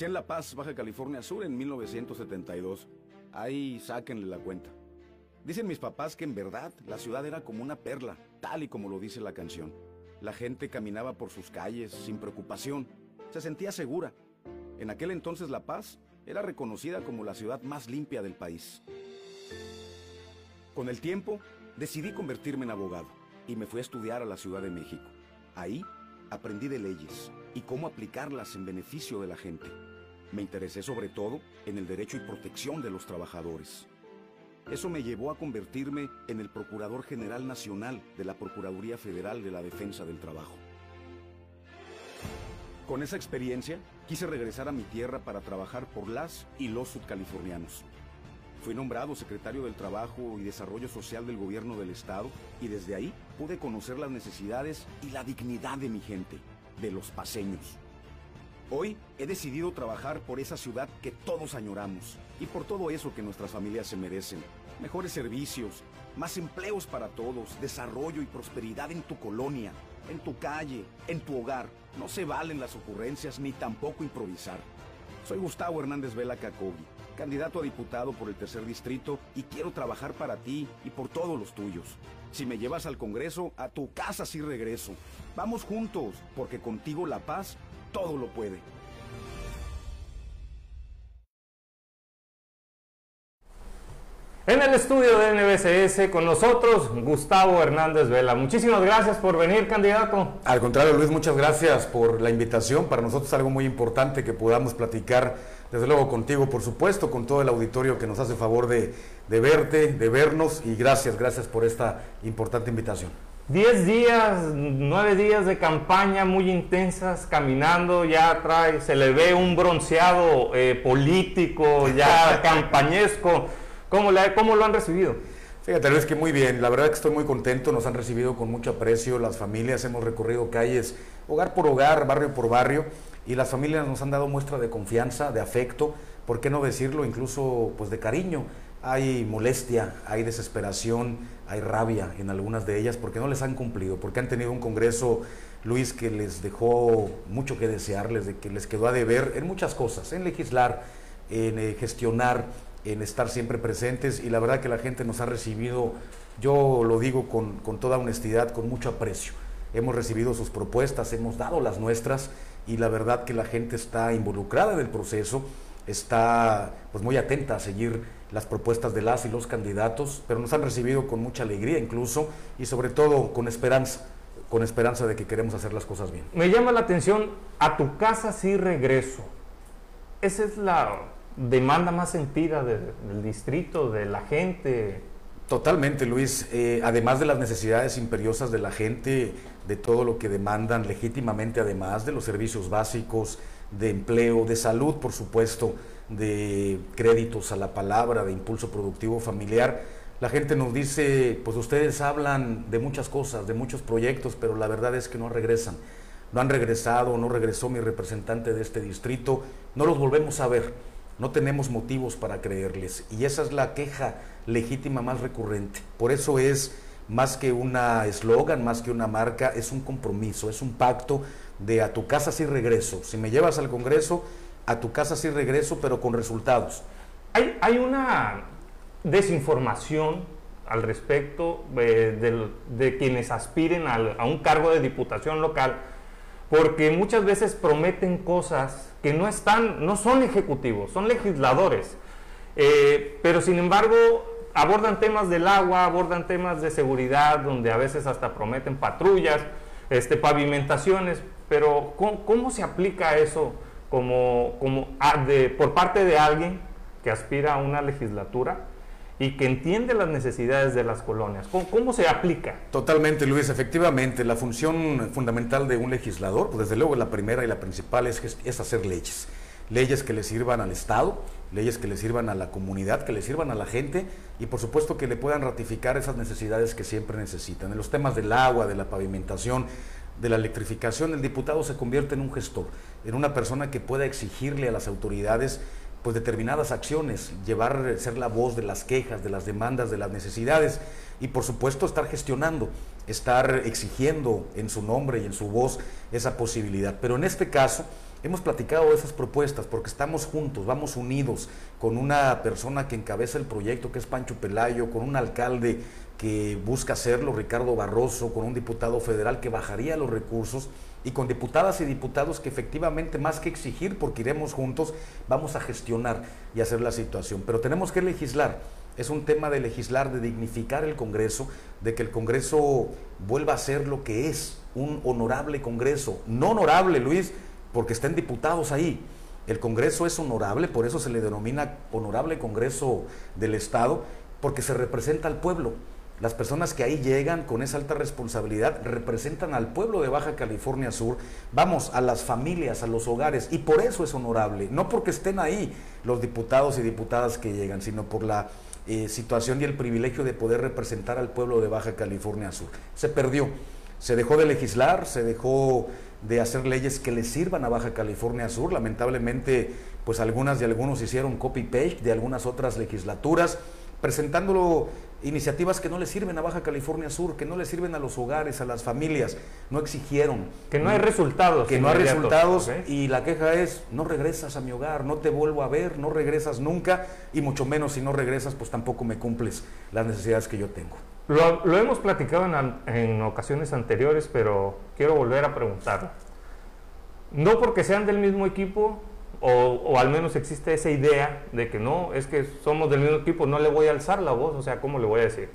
Nací en La Paz, Baja California Sur, en 1972. Ahí sáquenle la cuenta. Dicen mis papás que en verdad la ciudad era como una perla, tal y como lo dice la canción. La gente caminaba por sus calles sin preocupación, se sentía segura. En aquel entonces La Paz era reconocida como la ciudad más limpia del país. Con el tiempo, decidí convertirme en abogado y me fui a estudiar a la Ciudad de México. Ahí aprendí de leyes y cómo aplicarlas en beneficio de la gente. Me interesé sobre todo en el derecho y protección de los trabajadores. Eso me llevó a convertirme en el Procurador General Nacional de la Procuraduría Federal de la Defensa del Trabajo. Con esa experiencia, quise regresar a mi tierra para trabajar por las y los sudcalifornianos. Fui nombrado secretario del Trabajo y Desarrollo Social del Gobierno del Estado y desde ahí pude conocer las necesidades y la dignidad de mi gente, de los paseños. Hoy he decidido trabajar por esa ciudad que todos añoramos y por todo eso que nuestras familias se merecen. Mejores servicios, más empleos para todos, desarrollo y prosperidad en tu colonia, en tu calle, en tu hogar. No se valen las ocurrencias ni tampoco improvisar. Soy Gustavo Hernández Vela Cacogi, candidato a diputado por el tercer distrito y quiero trabajar para ti y por todos los tuyos. Si me llevas al Congreso, a tu casa sí regreso. Vamos juntos, porque contigo la paz todo lo puede. En el estudio de NBCS con nosotros, Gustavo Hernández Vela. Muchísimas gracias por venir, candidato. Al contrario, Luis, muchas gracias por la invitación. Para nosotros es algo muy importante que podamos platicar, desde luego contigo, por supuesto, con todo el auditorio que nos hace favor de, de verte, de vernos. Y gracias, gracias por esta importante invitación. Diez días, nueve días de campaña muy intensas, caminando, ya trae, se le ve un bronceado eh, político, ya campañesco. ¿Cómo, le, ¿Cómo lo han recibido? Fíjate, Luis, que muy bien. La verdad que estoy muy contento. Nos han recibido con mucho aprecio. Las familias hemos recorrido calles, hogar por hogar, barrio por barrio. Y las familias nos han dado muestra de confianza, de afecto. ¿Por qué no decirlo? Incluso pues de cariño. Hay molestia, hay desesperación, hay rabia en algunas de ellas porque no les han cumplido, porque han tenido un Congreso, Luis, que les dejó mucho que desear, les, de, que les quedó a deber en muchas cosas, en legislar, en eh, gestionar, en estar siempre presentes y la verdad que la gente nos ha recibido, yo lo digo con, con toda honestidad, con mucho aprecio. Hemos recibido sus propuestas, hemos dado las nuestras y la verdad que la gente está involucrada en el proceso, está pues muy atenta a seguir las propuestas de las y los candidatos, pero nos han recibido con mucha alegría incluso y sobre todo con esperanza, con esperanza de que queremos hacer las cosas bien. Me llama la atención, a tu casa sí regreso. Esa es la demanda más sentida de, del distrito, de la gente. Totalmente, Luis. Eh, además de las necesidades imperiosas de la gente, de todo lo que demandan legítimamente, además de los servicios básicos, de empleo, de salud, por supuesto, de créditos a la palabra, de impulso productivo familiar. La gente nos dice, pues ustedes hablan de muchas cosas, de muchos proyectos, pero la verdad es que no regresan. No han regresado, no regresó mi representante de este distrito, no los volvemos a ver, no tenemos motivos para creerles. Y esa es la queja legítima más recurrente. Por eso es más que una eslogan, más que una marca, es un compromiso, es un pacto de a tu casa sí regreso. Si me llevas al Congreso, a tu casa sí regreso, pero con resultados. Hay, hay una desinformación al respecto eh, de, quienes aspiren al, a un cargo de diputación local, porque muchas veces prometen cosas que no están, no son ejecutivos, son legisladores. Eh, pero sin embargo abordan temas del agua, abordan temas de seguridad, donde a veces hasta prometen patrullas, este, pavimentaciones, pero ¿cómo, cómo se aplica eso como, como de, por parte de alguien que aspira a una legislatura y que entiende las necesidades de las colonias? ¿Cómo, cómo se aplica? Totalmente, Luis. Efectivamente, la función fundamental de un legislador, pues desde luego la primera y la principal es, es hacer leyes. Leyes que le sirvan al Estado, leyes que le sirvan a la comunidad, que le sirvan a la gente y por supuesto que le puedan ratificar esas necesidades que siempre necesitan. En los temas del agua, de la pavimentación, de la electrificación, el diputado se convierte en un gestor, en una persona que pueda exigirle a las autoridades pues determinadas acciones, llevar, ser la voz de las quejas, de las demandas, de las necesidades y por supuesto estar gestionando, estar exigiendo en su nombre y en su voz esa posibilidad. Pero en este caso hemos platicado esas propuestas porque estamos juntos, vamos unidos con una persona que encabeza el proyecto que es Pancho Pelayo, con un alcalde que busca hacerlo, Ricardo Barroso, con un diputado federal que bajaría los recursos y con diputadas y diputados que efectivamente más que exigir, porque iremos juntos, vamos a gestionar y hacer la situación. Pero tenemos que legislar. Es un tema de legislar, de dignificar el Congreso, de que el Congreso vuelva a ser lo que es, un honorable Congreso. No honorable, Luis, porque estén diputados ahí. El Congreso es honorable, por eso se le denomina honorable Congreso del Estado, porque se representa al pueblo las personas que ahí llegan con esa alta responsabilidad representan al pueblo de Baja California Sur, vamos, a las familias, a los hogares, y por eso es honorable, no porque estén ahí los diputados y diputadas que llegan, sino por la eh, situación y el privilegio de poder representar al pueblo de Baja California Sur. Se perdió, se dejó de legislar, se dejó de hacer leyes que le sirvan a Baja California Sur, lamentablemente pues algunas y algunos hicieron copy-paste de algunas otras legislaturas, presentándolo iniciativas que no le sirven a Baja California Sur, que no le sirven a los hogares, a las familias, no exigieron. Que no hay resultados. Que no hay resultados y la queja es, no regresas a mi hogar, no te vuelvo a ver, no regresas nunca y mucho menos si no regresas, pues tampoco me cumples las necesidades que yo tengo. Lo, hemos platicado en, en ocasiones anteriores, pero quiero volver a preguntar. No porque sean del mismo equipo, o, al menos existe esa idea de que no, es que somos del mismo equipo, no le voy a alzar la voz, o sea, ¿cómo le voy a decir?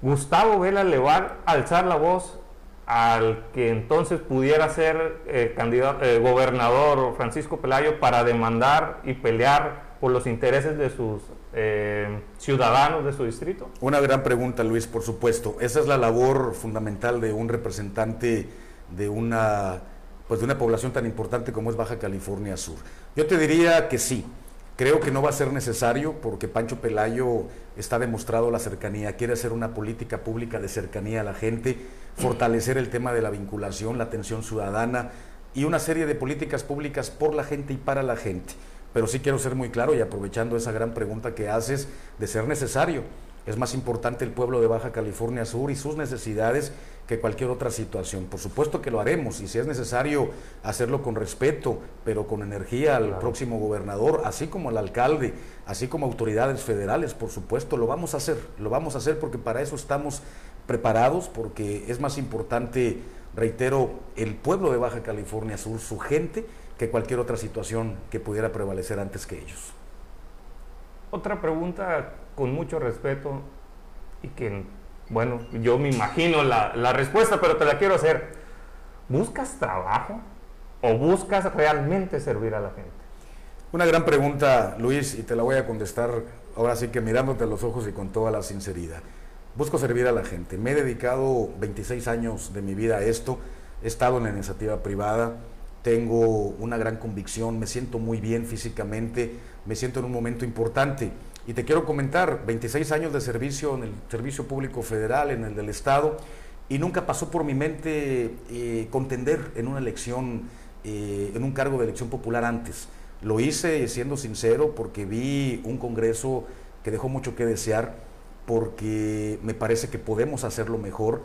Gustavo Vela le va a alzar la voz al que entonces pudiera ser eh, candidato, eh, gobernador Francisco Pelayo para demandar y pelear por los intereses de sus eh, ciudadanos de su distrito? Una gran pregunta, Luis, por supuesto. Esa es la labor fundamental de un representante de una pues de una población tan importante como es Baja California Sur. Yo te diría que sí, creo que no va a ser necesario porque Pancho Pelayo está demostrado la cercanía, quiere hacer una política pública de cercanía a la gente, fortalecer el tema de la vinculación, la atención ciudadana y una serie de políticas públicas por la gente y para la gente. Pero sí quiero ser muy claro y aprovechando esa gran pregunta que haces de ser necesario. Es más importante el pueblo de Baja California Sur y sus necesidades que cualquier otra situación. Por supuesto que lo haremos y si es necesario hacerlo con respeto, pero con energía al próximo gobernador, así como al alcalde, así como autoridades federales, por supuesto, lo vamos a hacer. Lo vamos a hacer porque para eso estamos preparados, porque es más importante, reitero, el pueblo de Baja California Sur, su gente, que cualquier otra situación que pudiera prevalecer antes que ellos. Otra pregunta con mucho respeto y que bueno, yo me imagino la, respuesta, pero te la quiero hacer. ¿Buscas trabajo o buscas realmente servir a la gente? Una gran pregunta, Luis, y te la voy a contestar ahora sí que mirándote a los ojos y con toda la sinceridad. Busco servir a la gente. Me he dedicado 26 años de mi vida a esto. He estado en la iniciativa privada. Tengo una gran convicción. Me siento muy bien físicamente. Me siento en un momento importante. Y te quiero comentar, 26 años de servicio en el Servicio Público Federal, en el del Estado, y nunca pasó por mi mente eh, contender en una elección, eh, en un cargo de elección popular antes. Lo hice siendo sincero porque vi un Congreso que dejó mucho que desear, porque me parece que podemos hacerlo mejor.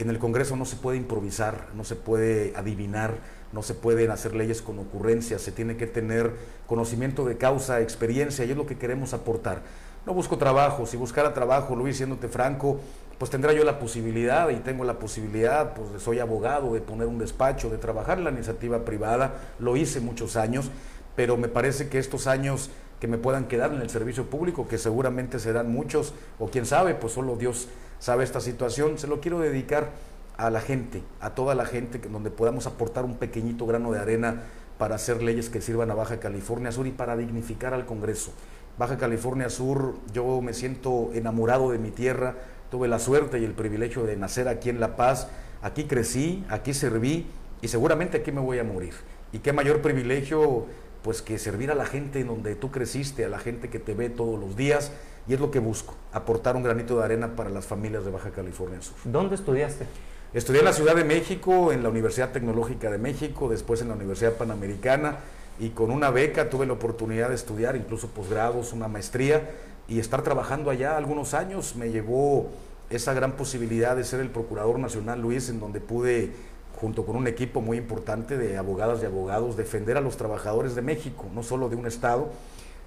En el Congreso no se puede improvisar, no se puede adivinar, no se pueden hacer leyes con ocurrencias, se tiene que tener conocimiento de causa, experiencia, y es lo que queremos aportar. No busco trabajo, si buscara trabajo, Luis, siéndote franco, pues tendrá yo la posibilidad y tengo la posibilidad, pues soy abogado, de poner un despacho, de trabajar en la iniciativa privada, lo hice muchos años, pero me parece que estos años que me puedan quedar en el servicio público, que seguramente serán muchos, o quién sabe, pues solo Dios sabe esta situación, se lo quiero dedicar a la gente, a toda la gente, donde podamos aportar un pequeñito grano de arena para hacer leyes que sirvan a Baja California Sur y para dignificar al Congreso. Baja California Sur, yo me siento enamorado de mi tierra, tuve la suerte y el privilegio de nacer aquí en La Paz, aquí crecí, aquí serví y seguramente aquí me voy a morir. Y qué mayor privilegio pues que servir a la gente en donde tú creciste, a la gente que te ve todos los días, y es lo que busco, aportar un granito de arena para las familias de Baja California Sur. ¿Dónde estudiaste? Estudié en la Ciudad de México, en la Universidad Tecnológica de México, después en la Universidad Panamericana y con una beca tuve la oportunidad de estudiar incluso posgrados, una maestría y estar trabajando allá algunos años me llevó esa gran posibilidad de ser el Procurador Nacional Luis, en donde pude, junto con un equipo muy importante de abogadas y abogados, defender a los trabajadores de México, no solo de un Estado,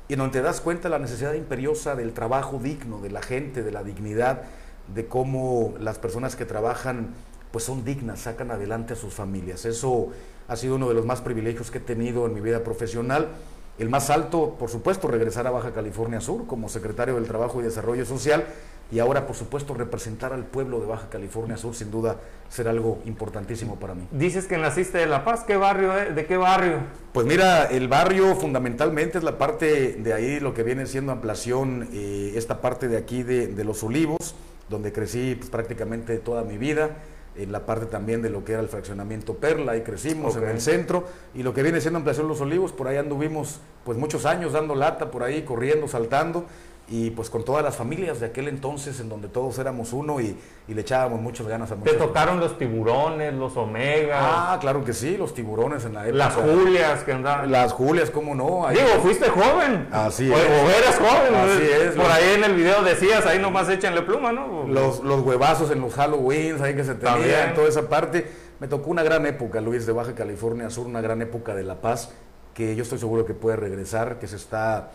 y donde te das cuenta de la necesidad imperiosa del trabajo digno, de la gente, de la dignidad, de cómo las personas que trabajan pues son dignas, sacan adelante a sus familias. Eso ha sido uno de los más privilegios que he tenido en mi vida profesional. El más alto, por supuesto, regresar a Baja California Sur como secretario del Trabajo y Desarrollo Social y ahora, por supuesto, representar al pueblo de Baja California Sur sin duda será algo importantísimo para mí. Dices que naciste de La Paz, ¿qué barrio? Eh? ¿De qué barrio? Pues mira, el barrio fundamentalmente es la parte de ahí, lo que viene siendo ampliación, eh, esta parte de aquí de, Los Olivos, donde crecí pues, prácticamente toda mi vida en la parte también de lo que era el fraccionamiento Perla, ahí crecimos en el centro, y lo que viene siendo ampliación Los Olivos, por ahí anduvimos pues muchos años dando lata, por ahí corriendo, saltando, y pues con todas las familias de aquel entonces en donde todos éramos uno y, le echábamos muchas ganas a muchos. ¿Te tocaron los tiburones, los omegas? Ah, claro que sí, los tiburones en la época. Las Julias que andaban. Las Julias, ¿cómo no? Digo, fuiste joven. Así o, es. O eras joven. Así es. Por ahí en el video decías, ahí nomás échanle pluma, ¿no? Los, los huevazos en los Halloweens, ahí que se tenían, toda esa parte. Me tocó una gran época, Luis, de Baja California Sur, una gran época de La Paz, que yo estoy seguro que puede regresar, que se está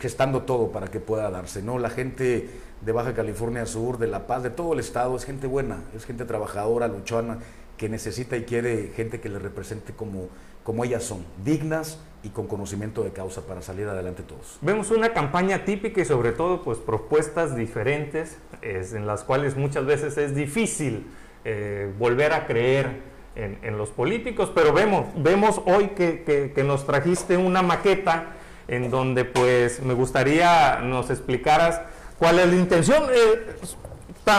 gestando todo para que pueda darse. ¿no? La gente de Baja California Sur, de La Paz, de todo el estado, es gente buena, es gente trabajadora, luchona, que necesita y quiere gente que le represente como, como ellas son, dignas y con conocimiento de causa para salir adelante todos. Vemos una campaña típica y sobre todo pues propuestas diferentes en las cuales muchas veces es difícil eh, volver a creer en, los políticos, pero vemos, vemos hoy que, que nos trajiste una maqueta en donde pues me gustaría nos explicaras cuál es la intención. Eh,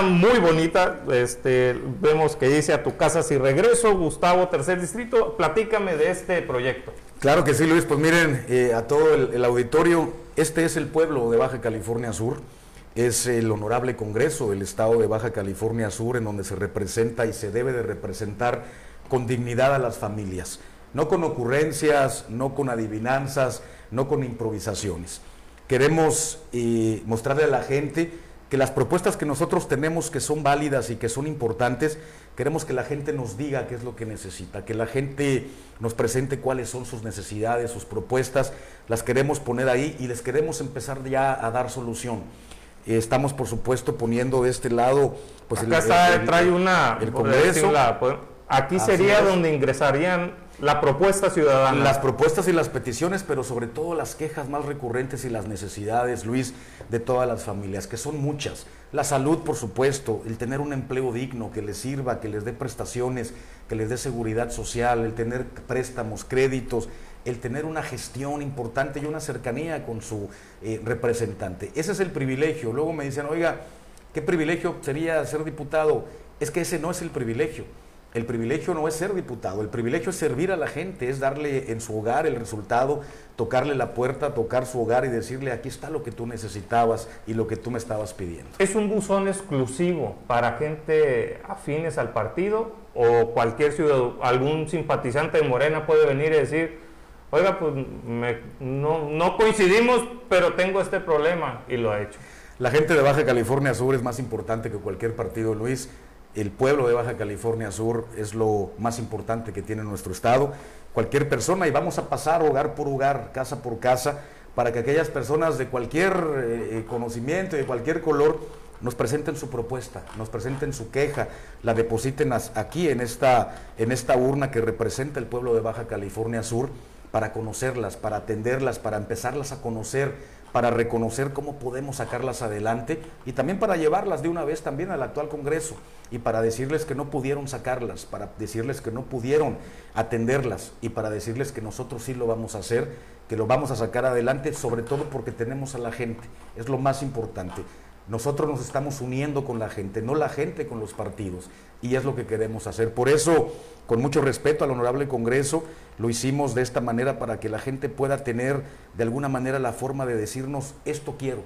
muy bonita, este, vemos que dice a tu casa si regreso, Gustavo, tercer distrito, platícame de este proyecto. Claro que sí, Luis, pues miren eh, a todo el, auditorio, este es el pueblo de Baja California Sur, es el honorable Congreso del Estado de Baja California Sur en donde se representa y se debe de representar con dignidad a las familias, no con ocurrencias, no con adivinanzas, no con improvisaciones. Queremos eh, mostrarle a la gente que las propuestas que nosotros tenemos que son válidas y que son importantes, queremos que la gente nos diga qué es lo que necesita, que la gente nos presente cuáles son sus necesidades, sus propuestas, las queremos poner ahí y les queremos empezar ya a dar solución. estamos, por supuesto, poniendo de este lado, pues acá está, trae una, el Congreso. Aquí sería donde ingresarían la propuesta ciudadana. Las propuestas y las peticiones, pero sobre todo las quejas más recurrentes y las necesidades, Luis, de todas las familias, que son muchas. La salud, por supuesto, el tener un empleo digno que les sirva, que les dé prestaciones, que les dé seguridad social, el tener préstamos, créditos, el tener una gestión importante y una cercanía con su eh, representante. Ese es el privilegio. Luego me dicen, oiga, ¿qué privilegio sería ser diputado? Es que ese no es el privilegio. El privilegio no es ser diputado, el privilegio es servir a la gente, es darle en su hogar el resultado, tocarle la puerta, tocar su hogar y decirle aquí está lo que tú necesitabas y lo que tú me estabas pidiendo. ¿Es un buzón exclusivo para gente afines al partido o cualquier ciudadano, algún simpatizante de Morena puede venir y decir, oiga, pues no, no coincidimos, pero tengo este problema y lo ha hecho? La gente de Baja California Sur es más importante que cualquier partido, Luis el pueblo de Baja California Sur es lo más importante que tiene nuestro estado. Cualquier persona, y vamos a pasar hogar por hogar, casa por casa, para que aquellas personas de cualquier eh, eh, conocimiento de cualquier color nos presenten su propuesta, nos presenten su queja, la depositen aquí en esta, en esta urna que representa el pueblo de Baja California Sur, para conocerlas, para atenderlas, para empezarlas a conocer para reconocer cómo podemos sacarlas adelante y también para llevarlas de una vez también al actual Congreso y para decirles que no pudieron sacarlas, para decirles que no pudieron atenderlas y para decirles que nosotros sí lo vamos a hacer, que lo vamos a sacar adelante, sobre todo porque tenemos a la gente, es lo más importante. Nosotros nos estamos uniendo con la gente, no la gente con los partidos, y es lo que queremos hacer. Por eso, con mucho respeto al honorable Congreso, lo hicimos de esta manera para que la gente pueda tener de alguna manera la forma de decirnos, esto quiero,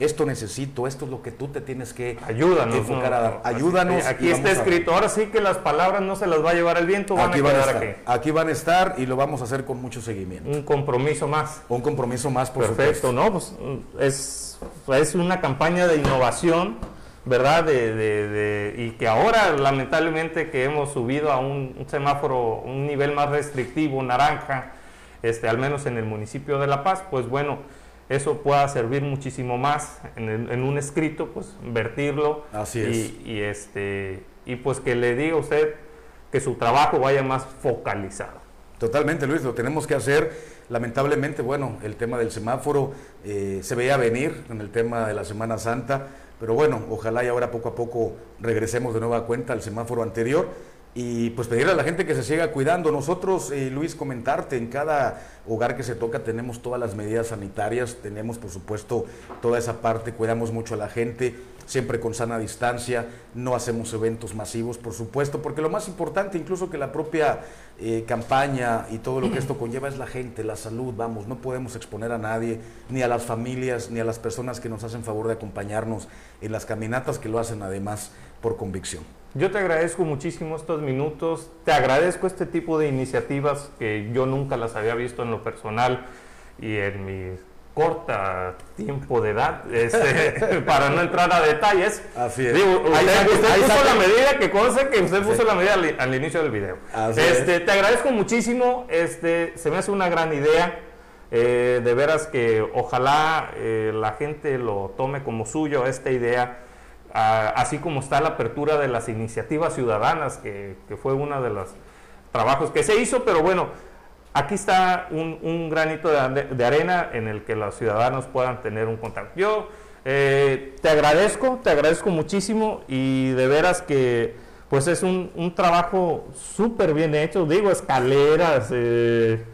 esto necesito, esto es lo que tú te tienes que Ayúdanos, enfocar no, a dar. no, Ayúdanos. Aquí está escrito. Ahora sí que las palabras no se las va a llevar el viento, van Aquí a van a estar. aquí. Aquí van a estar y lo vamos a hacer con mucho seguimiento. Un compromiso más. Un compromiso más, por Perfecto, supuesto. ¿no? Pues es, es una campaña de innovación, ¿verdad? De, de- de- y que ahora, lamentablemente, que hemos subido a un, un semáforo, un nivel más restrictivo, naranja, este, al menos en el municipio de La Paz, pues bueno, eso pueda servir muchísimo más en, el- en un escrito, pues vertirlo. Así y, es. Y, este, y pues que le diga a usted que su trabajo vaya más focalizado. Totalmente, Luis, lo tenemos que hacer. Lamentablemente, bueno, el tema del semáforo eh, se veía venir en el tema de la Semana Santa, pero bueno, ojalá y ahora poco a poco regresemos de nueva cuenta al semáforo anterior y pues pedirle a la gente que se siga cuidando. Nosotros, eh, Luis, comentarte, en cada hogar que se toca tenemos todas las medidas sanitarias, tenemos por supuesto toda esa parte, cuidamos mucho a la gente, siempre con sana distancia, no hacemos eventos masivos, por supuesto, porque lo más importante, incluso que la propia eh, campaña y todo lo que esto conlleva es la gente, la salud, vamos, no podemos exponer a nadie, ni a las familias, ni a las personas que nos hacen favor de acompañarnos en las caminatas, que lo hacen además por convicción. Yo te agradezco muchísimo estos minutos, te agradezco este tipo de iniciativas que yo nunca las había visto en lo personal y en mi corta tiempo de edad, este, para no entrar a detalles. Así es. Digo, Ahí usted, saque- usted ahí puso la medida, que conste que usted puso Sí. la medida al, al inicio del video. Así este, Te agradezco muchísimo, este, se me hace una gran idea. eh, de veras que ojalá eh, la gente lo tome como suyo esta idea así como está la apertura de las iniciativas ciudadanas, que, fue uno de los trabajos que se hizo, pero bueno, aquí está un, granito de, arena en el que los ciudadanos puedan tener un contacto. Yo eh, te agradezco, te agradezco muchísimo y de veras que pues es un, un trabajo súper bien hecho, digo, escaleras, eh,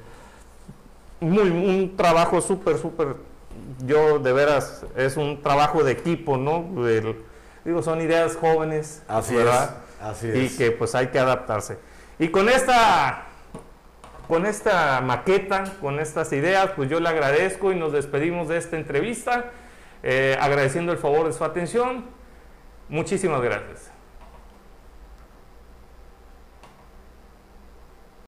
muy, un trabajo súper, súper, yo de veras, es un trabajo de equipo, ¿no? Digo, son ideas jóvenes, Así ¿verdad? es, así Y es. que pues hay que adaptarse. Y con esta, con esta maqueta, con estas ideas, pues yo le agradezco y nos despedimos de esta entrevista, eh, agradeciendo el favor de su atención. Muchísimas gracias.